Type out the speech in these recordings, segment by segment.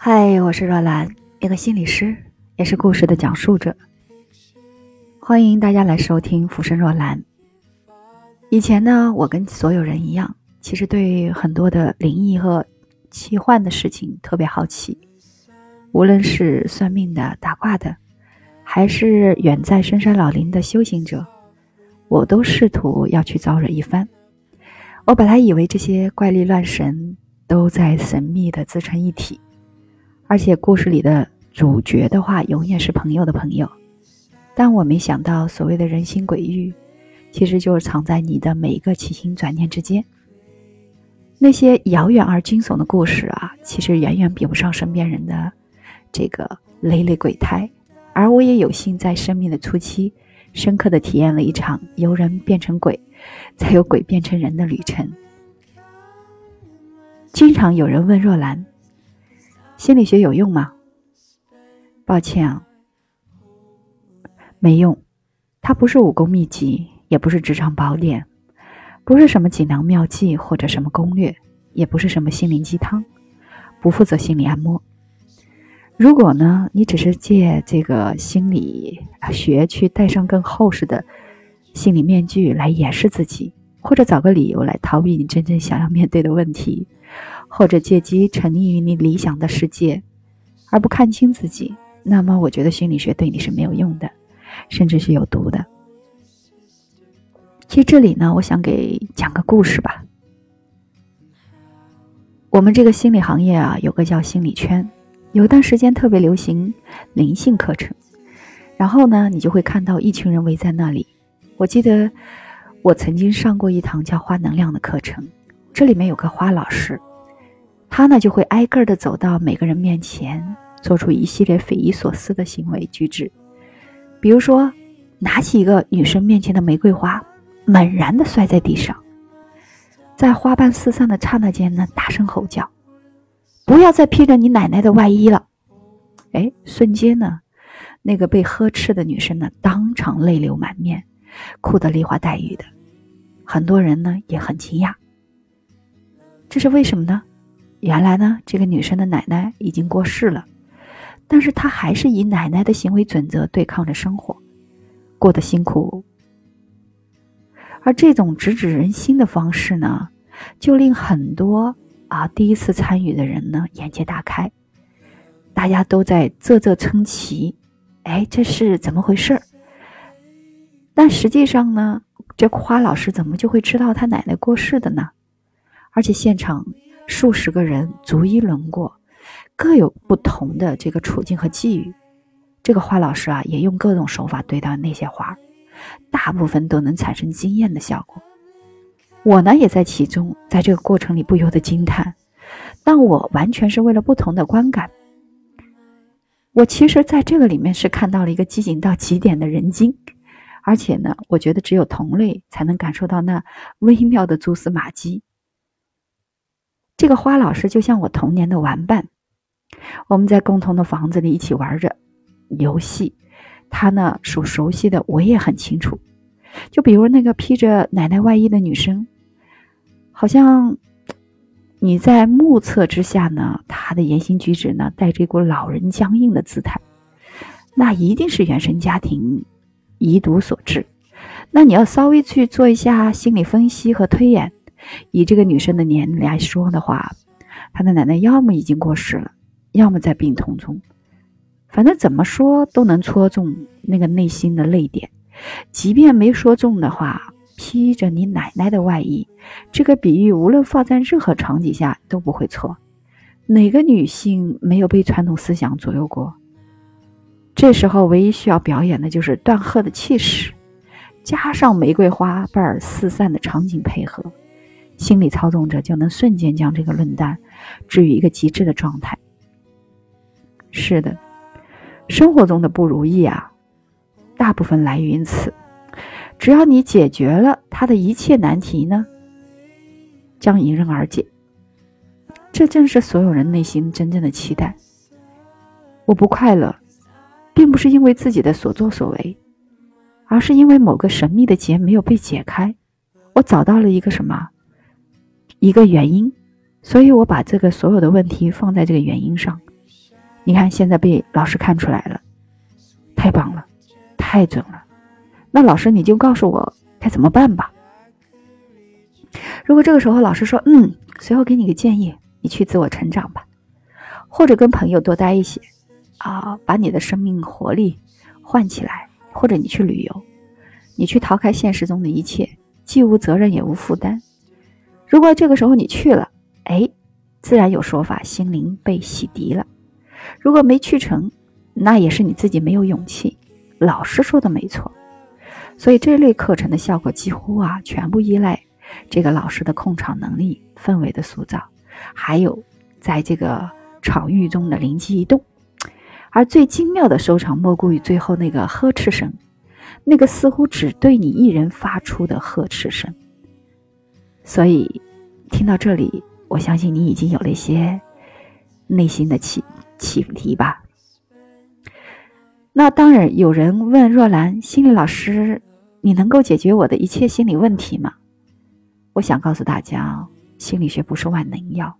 嗨，我是若兰，一个心理师，也是故事的讲述者。欢迎大家来收听《浮生若兰》。以前呢，我跟所有人一样，其实对很多的灵异和奇幻的事情特别好奇。无论是算命的、打卦的，还是远在深山老林的修行者，我都试图要去招惹一番。我本来以为这些怪力乱神都在神秘的自成一体。而且故事里的主角的话，永远是朋友的朋友。但我没想到，所谓的人心鬼域，其实就是藏在你的每一个起心转念之间。那些遥远而惊悚的故事啊，其实远远比不上身边人的这个累累鬼胎。而我也有幸在生命的初期，深刻的体验了一场由人变成鬼，再由鬼变成人的旅程。经常有人问若兰。心理学有用吗？抱歉啊，没用。它不是武功秘籍，也不是职场宝典，不是什么锦囊妙计或者什么攻略，也不是什么心灵鸡汤，不负责心理按摩。如果呢，你只是借这个心理学去戴上更厚实的心理面具来掩饰自己，或者找个理由来逃避你真正想要面对的问题。或者借机沉溺于你理想的世界，而不看清自己，那么我觉得心理学对你是没有用的，甚至是有毒的。其实这里呢，我想给讲个故事吧。我们这个心理行业啊，有个叫心理圈，有一段时间特别流行灵性课程，然后呢，你就会看到一群人围在那里。我记得我曾经上过一堂叫花能量的课程，这里面有个花老师。他呢就会挨个的走到每个人面前，做出一系列匪夷所思的行为举止，比如说，拿起一个女生面前的玫瑰花，猛然的摔在地上，在花瓣四散的刹那间呢，大声吼叫：“不要再披着你奶奶的外衣了！”哎，瞬间呢，那个被呵斥的女生呢，当场泪流满面，哭得梨花带雨的，很多人呢也很惊讶，这是为什么呢？原来呢，这个女生的奶奶已经过世了，但是她还是以奶奶的行为准则对抗着生活，过得辛苦。而这种直指人心的方式呢，就令很多啊第一次参与的人呢眼界大开，大家都在啧啧称奇，哎，这是怎么回事儿？但实际上呢，这花老师怎么就会知道他奶奶过世的呢？而且现场。数十个人逐一轮过，各有不同的这个处境和际遇。这个花老师啊，也用各种手法对待那些花儿，大部分都能产生惊艳的效果。我呢，也在其中，在这个过程里不由得惊叹。但我完全是为了不同的观感。我其实在这个里面是看到了一个机警到极点的人精，而且呢，我觉得只有同类才能感受到那微妙的蛛丝马迹。这个花老师就像我童年的玩伴，我们在共同的房子里一起玩着游戏。他呢所熟悉的我也很清楚，就比如那个披着奶奶外衣的女生，好像你在目测之下呢，她的言行举止呢带着一股老人僵硬的姿态，那一定是原生家庭遗毒所致。那你要稍微去做一下心理分析和推演。以这个女生的年龄来说的话，她的奶奶要么已经过世了，要么在病痛中，反正怎么说都能戳中那个内心的泪点。即便没说中的话，披着你奶奶的外衣，这个比喻无论放在任何场景下都不会错。哪个女性没有被传统思想左右过？这时候唯一需要表演的就是断鹤的气势，加上玫瑰花瓣四散的场景配合。心理操纵者就能瞬间将这个论断置于一个极致的状态。是的，生活中的不如意啊，大部分来源于此。只要你解决了他的一切难题呢，将迎刃而解。这正是所有人内心真正的期待。我不快乐，并不是因为自己的所作所为，而是因为某个神秘的结没有被解开。我找到了一个什么？一个原因，所以我把这个所有的问题放在这个原因上。你看，现在被老师看出来了，太棒了，太准了。那老师，你就告诉我该怎么办吧。如果这个时候老师说：“嗯，随后给你个建议，你去自我成长吧，或者跟朋友多待一些，啊，把你的生命活力换起来，或者你去旅游，你去逃开现实中的一切，既无责任也无负担。如果这个时候你去了，哎，自然有说法，心灵被洗涤了。如果没去成，那也是你自己没有勇气。老师说的没错。”所以这类课程的效果几乎啊，全部依赖这个老师的控场能力、氛围的塑造，还有在这个场域中的灵机一动。而最精妙的收场，莫过于最后那个呵斥声，那个似乎只对你一人发出的呵斥声。所以，听到这里，我相信你已经有了一些内心的启启迪吧。那当然，有人问若兰心理老师。你能够解决我的一切心理问题吗？我想告诉大家，心理学不是万能药，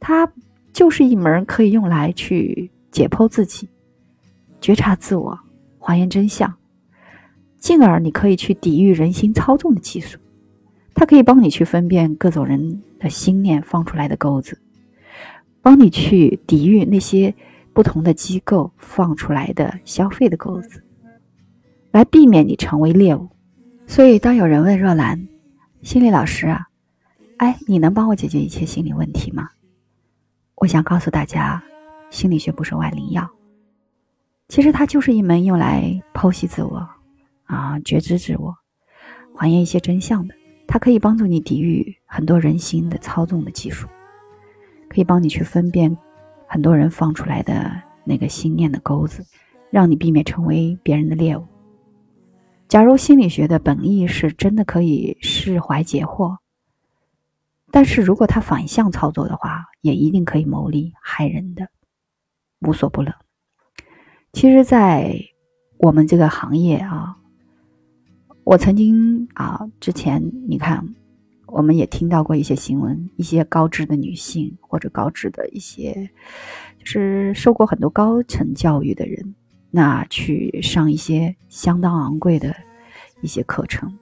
它就是一门可以用来去解剖自己、觉察自我、还原真相，进而你可以去抵御人心操纵的技术。它可以帮你去分辨各种人的心念放出来的钩子，帮你去抵御那些不同的机构放出来的消费的钩子。来避免你成为猎物，所以当有人问若兰，心理老师啊，哎，你能帮我解决一切心理问题吗？我想告诉大家，心理学不是万灵药，其实它就是一门用来剖析自我，啊，觉知自我，还原一些真相的。它可以帮助你抵御很多人心的操纵的技术，可以帮你去分辨很多人放出来的那个心念的钩子，让你避免成为别人的猎物。假如心理学的本意是真的可以释怀解惑，但是如果他反向操作的话，也一定可以谋利害人的，无所不能。其实，在我们这个行业啊，我曾经啊，之前你看，我们也听到过一些新闻，一些高知的女性或者高知的一些，就是受过很多高层教育的人。那去上一些相当昂贵的一些课程，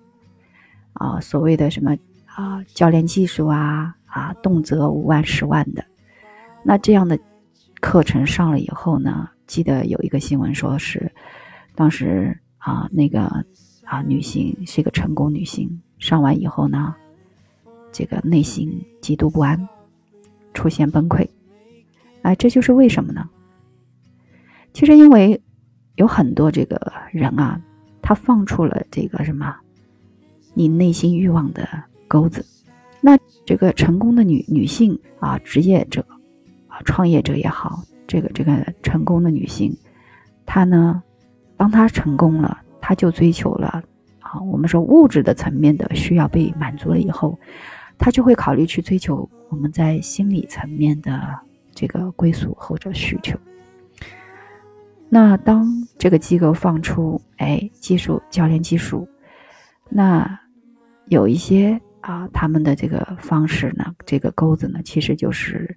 啊，所谓的什么啊教练技术啊啊，动辄五万十万的，那这样的课程上了以后呢，记得有一个新闻说是，当时啊那个啊女性是一个成功女性，上完以后呢，这个内心极度不安，出现崩溃，哎，这就是为什么呢？其实因为。有很多这个人啊，他放出了这个什么，你内心欲望的钩子。那这个成功的女女性啊，职业者啊，创业者也好，这个这个成功的女性，她呢，当她成功了，她就追求了啊，我们说物质的层面的需要被满足了以后，他就会考虑去追求我们在心理层面的这个归属或者需求。那当这个机构放出哎技术教练技术，那有一些啊他们的这个方式呢，这个钩子呢，其实就是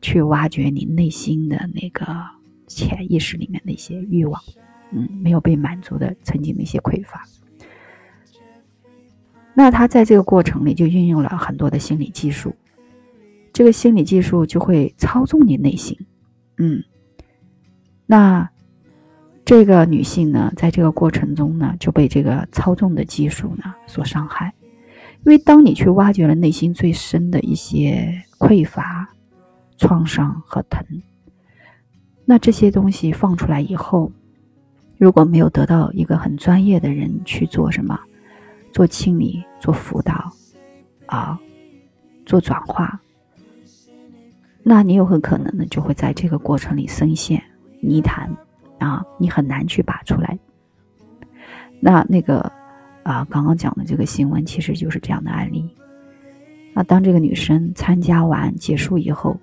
去挖掘你内心的那个潜意识里面的一些欲望，嗯，没有被满足的曾经的一些匮乏。那他在这个过程里就运用了很多的心理技术，这个心理技术就会操纵你内心，嗯，那。这个女性呢，在这个过程中呢，就被这个操纵的技术呢所伤害。因为当你去挖掘了内心最深的一些匮乏、创伤和疼，那这些东西放出来以后，如果没有得到一个很专业的人去做什么，做清理、做辅导，啊，做转化，那你有很可能呢，就会在这个过程里深陷泥潭。啊，你很难去拔出来。那那个啊，刚刚讲的这个新闻其实就是这样的案例那当这个女生参加完结束以后，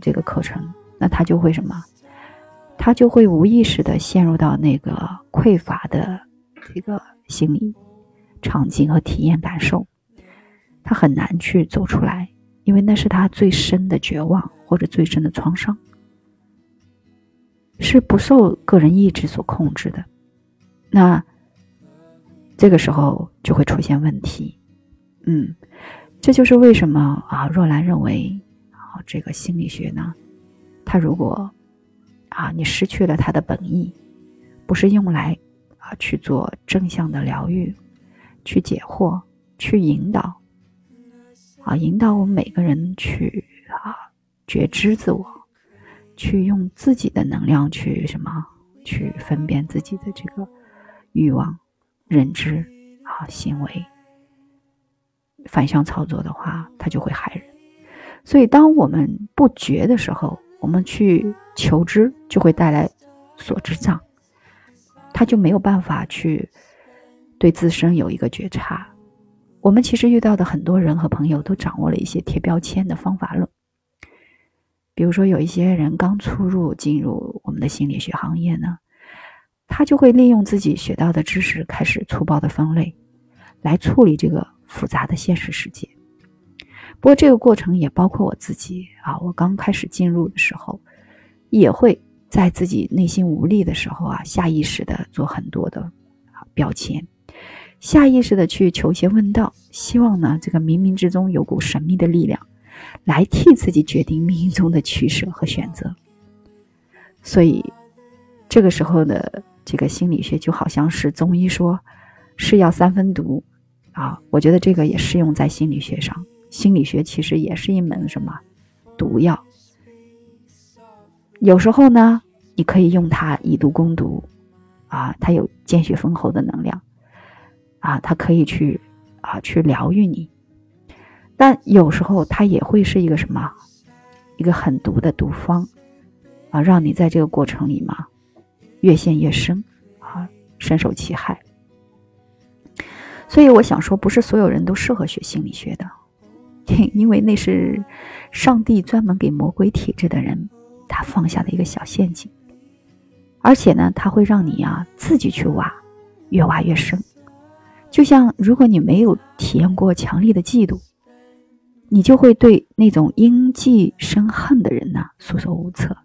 这个课程，那她就会什么？她就会无意识的陷入到那个匮乏的这个心理场景和体验感受，他很难去走出来，因为那是他最深的绝望或者最深的创伤。是不受个人意志所控制的，那这个时候就会出现问题。嗯，这就是为什么啊，若兰认为啊，这个心理学呢，它如果啊，你失去了它的本意，不是用来啊去做正向的疗愈、去解惑、去引导啊，引导我们每个人去啊觉知自我。去用自己的能量去什么？去分辨自己的这个欲望、认知啊行为，反向操作的话，它就会害人。所以，当我们不觉的时候，我们去求知，就会带来所知障，他就没有办法去对自身有一个觉察。我们其实遇到的很多人和朋友，都掌握了一些贴标签的方法论。比如说，有一些人刚初入进入我们的心理学行业呢，他就会利用自己学到的知识，开始粗暴的分类，来处理这个复杂的现实世界。不过，这个过程也包括我自己啊。我刚开始进入的时候，也会在自己内心无力的时候啊，下意识的做很多的标签，下意识的去求邪问道，希望呢，这个冥冥之中有股神秘的力量。来替自己决定命运中的取舍和选择，所以这个时候的这个心理学就好像是中医说“是药三分毒”啊，我觉得这个也适用在心理学上。心理学其实也是一门什么毒药，有时候呢，你可以用它以毒攻毒啊，它有见血封喉的能量啊，它可以去啊去疗愈你。但有时候它也会是一个什么，一个很毒的毒方，啊，让你在这个过程里嘛，越陷越深，啊，深受其害。所以我想说，不是所有人都适合学心理学的，因为那是上帝专门给魔鬼体质的人他放下的一个小陷阱，而且呢，他会让你啊自己去挖，越挖越深。就像如果你没有体验过强烈的嫉妒。你就会对那种因嫉生恨的人呢束手无策。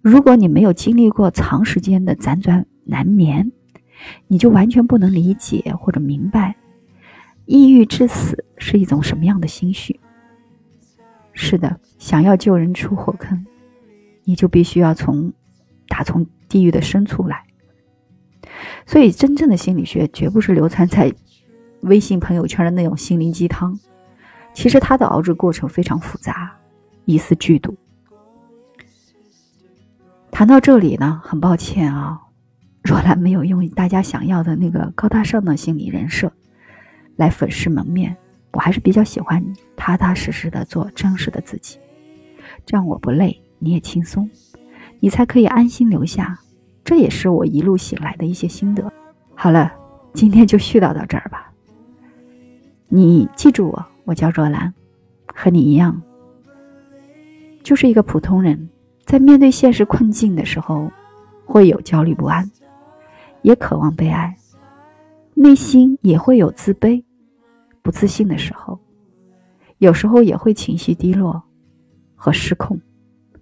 如果你没有经历过长时间的辗转难眠，你就完全不能理解或者明白，抑郁致死是一种什么样的心绪。是的，想要救人出火坑，你就必须要从打从地狱的深处来。所以，真正的心理学绝不是流传在微信朋友圈的那种心灵鸡汤。其实它的熬制过程非常复杂，一丝剧毒。谈到这里呢，很抱歉啊，若兰没有用大家想要的那个高大上的心理人设来粉饰门面，我还是比较喜欢踏踏实实的做真实的自己，这样我不累，你也轻松，你才可以安心留下。这也是我一路醒来的一些心得。好了，今天就絮叨到这儿吧。你记住我。我叫若兰，和你一样，就是一个普通人，在面对现实困境的时候，会有焦虑不安，也渴望被爱，内心也会有自卑、不自信的时候，有时候也会情绪低落和失控。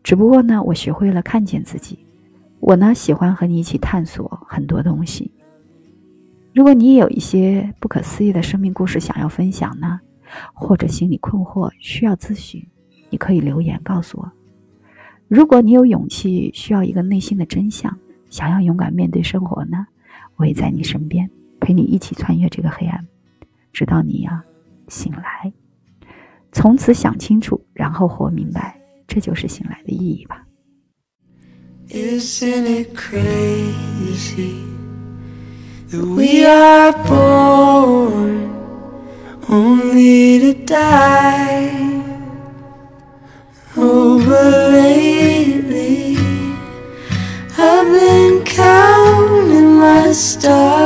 只不过呢，我学会了看见自己。我呢，喜欢和你一起探索很多东西。如果你也有一些不可思议的生命故事想要分享呢？或者心理困惑需要咨询，你可以留言告诉我。如果你有勇气需要一个内心的真相，想要勇敢面对生活呢？我也在你身边，陪你一起穿越这个黑暗，直到你呀醒来，从此想清楚，然后活明白，这就是醒来的意义吧。Isn't it crazy that we are born? only to die. Oh, but lately I've been counting my stars